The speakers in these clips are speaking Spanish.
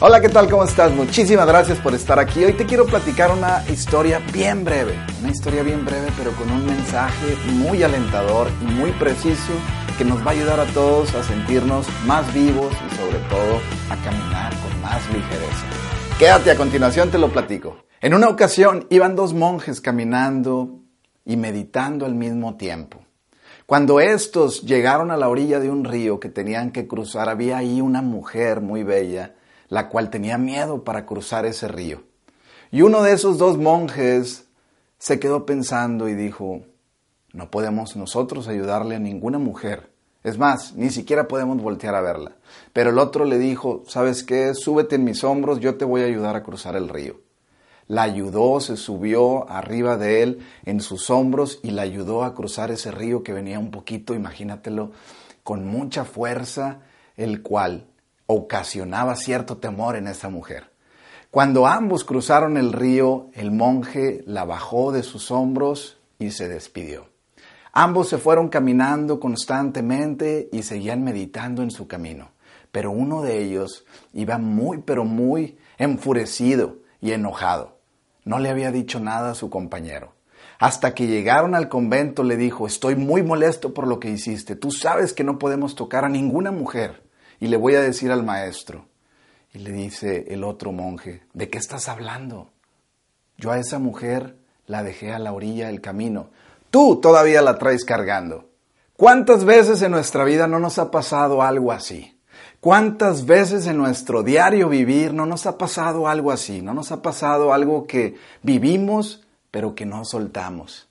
Hola, ¿qué tal? ¿Cómo estás? Muchísimas gracias por estar aquí. Hoy te quiero platicar una historia bien breve, una historia bien breve pero con un mensaje muy alentador y muy preciso que nos va a ayudar a todos a sentirnos más vivos y sobre todo a caminar con más ligereza. Quédate, a continuación te lo platico. En una ocasión iban dos monjes caminando y meditando al mismo tiempo. Cuando estos llegaron a la orilla de un río que tenían que cruzar, había ahí una mujer muy bella la cual tenía miedo para cruzar ese río. Y uno de esos dos monjes se quedó pensando y dijo, no podemos nosotros ayudarle a ninguna mujer. Es más, ni siquiera podemos voltear a verla. Pero el otro le dijo, ¿sabes qué? Súbete en mis hombros, yo te voy a ayudar a cruzar el río. La ayudó, se subió arriba de él en sus hombros y la ayudó a cruzar ese río que venía un poquito, imagínatelo, con mucha fuerza, el cual ocasionaba cierto temor en esa mujer. Cuando ambos cruzaron el río, el monje la bajó de sus hombros y se despidió. Ambos se fueron caminando constantemente y seguían meditando en su camino, pero uno de ellos iba muy, pero muy enfurecido y enojado. No le había dicho nada a su compañero. Hasta que llegaron al convento le dijo, estoy muy molesto por lo que hiciste. Tú sabes que no podemos tocar a ninguna mujer y le voy a decir al maestro. Y le dice el otro monje, ¿de qué estás hablando? Yo a esa mujer la dejé a la orilla del camino. Tú todavía la traes cargando. ¿Cuántas veces en nuestra vida no nos ha pasado algo así? ¿Cuántas veces en nuestro diario vivir no nos ha pasado algo así? No nos ha pasado algo que vivimos pero que no soltamos,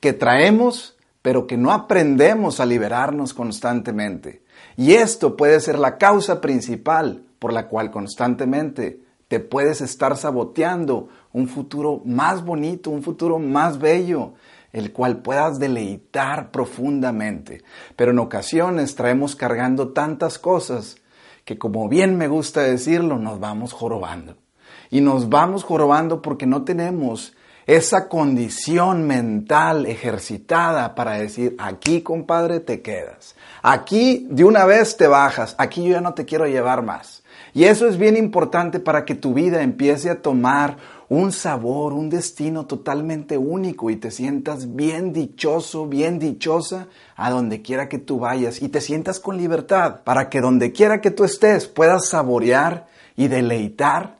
que traemos pero que no aprendemos a liberarnos constantemente. Y esto puede ser la causa principal por la cual constantemente te puedes estar saboteando un futuro más bonito, un futuro más bello, el cual puedas deleitar profundamente. Pero en ocasiones traemos cargando tantas cosas que como bien me gusta decirlo, nos vamos jorobando. Y nos vamos jorobando porque no tenemos esa condición mental ejercitada para decir, aquí compadre te quedas, aquí de una vez te bajas, aquí yo ya no te quiero llevar más. Y eso es bien importante para que tu vida empiece a tomar un sabor, un destino totalmente único y te sientas bien dichoso, bien dichosa a donde quiera que tú vayas. Y te sientas con libertad para que donde quiera que tú estés puedas saborear y deleitar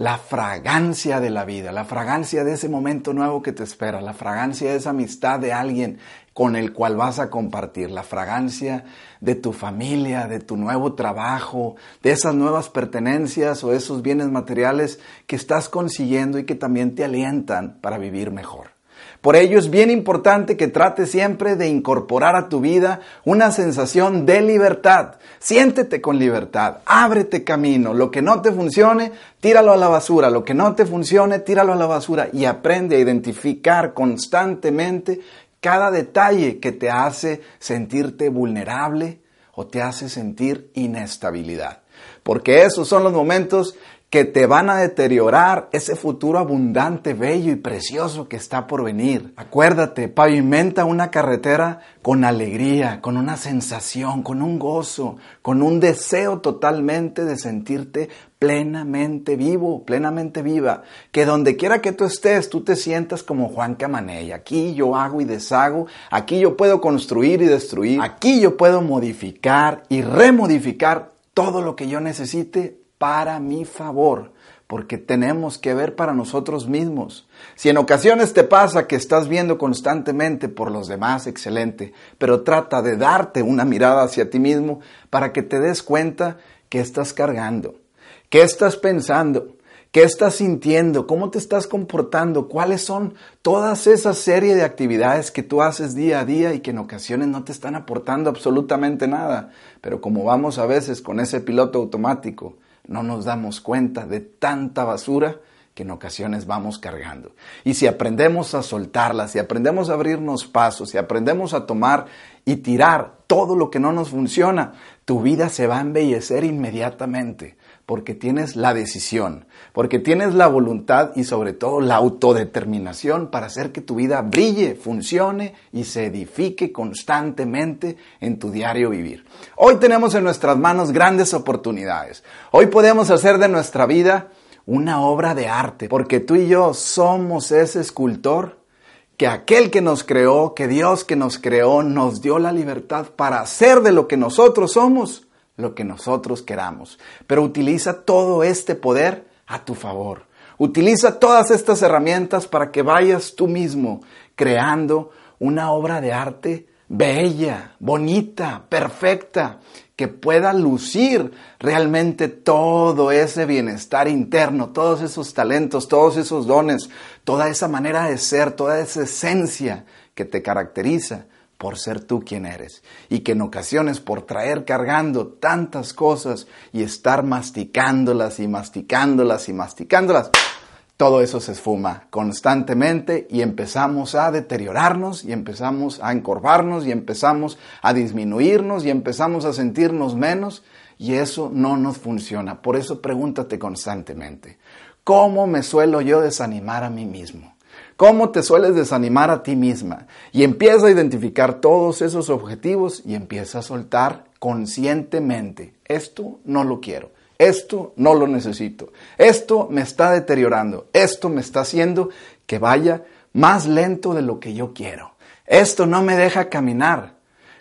la fragancia de la vida, la fragancia de ese momento nuevo que te espera, la fragancia de esa amistad de alguien con el cual vas a compartir, la fragancia de tu familia, de tu nuevo trabajo, de esas nuevas pertenencias o esos bienes materiales que estás consiguiendo y que también te alientan para vivir mejor. Por ello es bien importante que trates siempre de incorporar a tu vida una sensación de libertad. Siéntete con libertad, ábrete camino. Lo que no te funcione, tíralo a la basura. Lo que no te funcione, tíralo a la basura y aprende a identificar constantemente cada detalle que te hace sentirte vulnerable o te hace sentir inestabilidad. Porque esos son los momentos que te van a deteriorar ese futuro abundante, bello y precioso que está por venir. Acuérdate, pavimenta una carretera con alegría, con una sensación, con un gozo, con un deseo totalmente de sentirte plenamente vivo, plenamente viva. Que donde quiera que tú estés, tú te sientas como Juan Camaney. Aquí yo hago y deshago, aquí yo puedo construir y destruir, aquí yo puedo modificar y remodificar todo lo que yo necesite para mi favor, porque tenemos que ver para nosotros mismos. Si en ocasiones te pasa que estás viendo constantemente por los demás, excelente, pero trata de darte una mirada hacia ti mismo para que te des cuenta que estás cargando, que estás pensando, ¿Qué estás sintiendo? ¿Cómo te estás comportando? ¿Cuáles son todas esas serie de actividades que tú haces día a día y que en ocasiones no te están aportando absolutamente nada? Pero como vamos a veces con ese piloto automático, no nos damos cuenta de tanta basura que en ocasiones vamos cargando. Y si aprendemos a soltarla, si aprendemos a abrirnos pasos, si aprendemos a tomar y tirar todo lo que no nos funciona, tu vida se va a embellecer inmediatamente porque tienes la decisión, porque tienes la voluntad y sobre todo la autodeterminación para hacer que tu vida brille, funcione y se edifique constantemente en tu diario vivir. Hoy tenemos en nuestras manos grandes oportunidades. Hoy podemos hacer de nuestra vida una obra de arte, porque tú y yo somos ese escultor que aquel que nos creó, que Dios que nos creó, nos dio la libertad para hacer de lo que nosotros somos lo que nosotros queramos. Pero utiliza todo este poder a tu favor. Utiliza todas estas herramientas para que vayas tú mismo creando una obra de arte bella, bonita, perfecta, que pueda lucir realmente todo ese bienestar interno, todos esos talentos, todos esos dones, toda esa manera de ser, toda esa esencia que te caracteriza por ser tú quien eres. Y que en ocasiones por traer cargando tantas cosas y estar masticándolas y masticándolas y masticándolas, todo eso se esfuma constantemente y empezamos a deteriorarnos y empezamos a encorvarnos y empezamos a disminuirnos y empezamos a sentirnos menos y eso no nos funciona. Por eso pregúntate constantemente, ¿cómo me suelo yo desanimar a mí mismo? ¿Cómo te sueles desanimar a ti misma? Y empieza a identificar todos esos objetivos y empieza a soltar conscientemente. Esto no lo quiero. Esto no lo necesito. Esto me está deteriorando. Esto me está haciendo que vaya más lento de lo que yo quiero. Esto no me deja caminar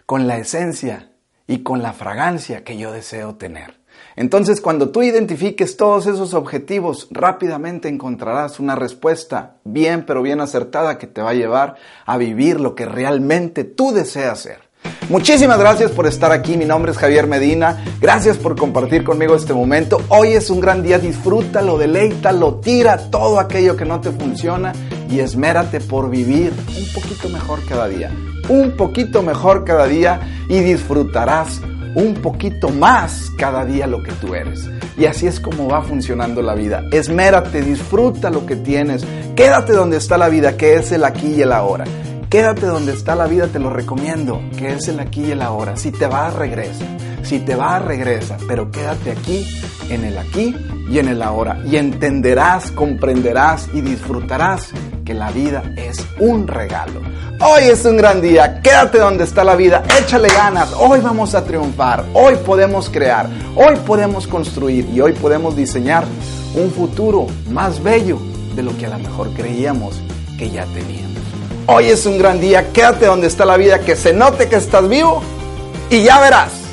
con la esencia y con la fragancia que yo deseo tener. Entonces, cuando tú identifiques todos esos objetivos, rápidamente encontrarás una respuesta bien, pero bien acertada que te va a llevar a vivir lo que realmente tú deseas ser. Muchísimas gracias por estar aquí. Mi nombre es Javier Medina. Gracias por compartir conmigo este momento. Hoy es un gran día. Disfrútalo, deleítalo, tira todo aquello que no te funciona y esmérate por vivir un poquito mejor cada día. Un poquito mejor cada día y disfrutarás un poquito más cada día lo que tú eres. Y así es como va funcionando la vida. Esmérate, disfruta lo que tienes. Quédate donde está la vida, que es el aquí y el ahora. Quédate donde está la vida, te lo recomiendo, que es el aquí y el ahora. Si te vas, regresa. Si te vas, regresa. Pero quédate aquí, en el aquí y en el ahora. Y entenderás, comprenderás y disfrutarás que la vida es un regalo. Hoy es un gran día, quédate donde está la vida, échale ganas, hoy vamos a triunfar, hoy podemos crear, hoy podemos construir. Y hoy podemos diseñar un futuro más bello de lo que a lo mejor creíamos que ya teníamos. Hoy es un gran día, quédate donde está la vida, que se note que estás vivo y ya verás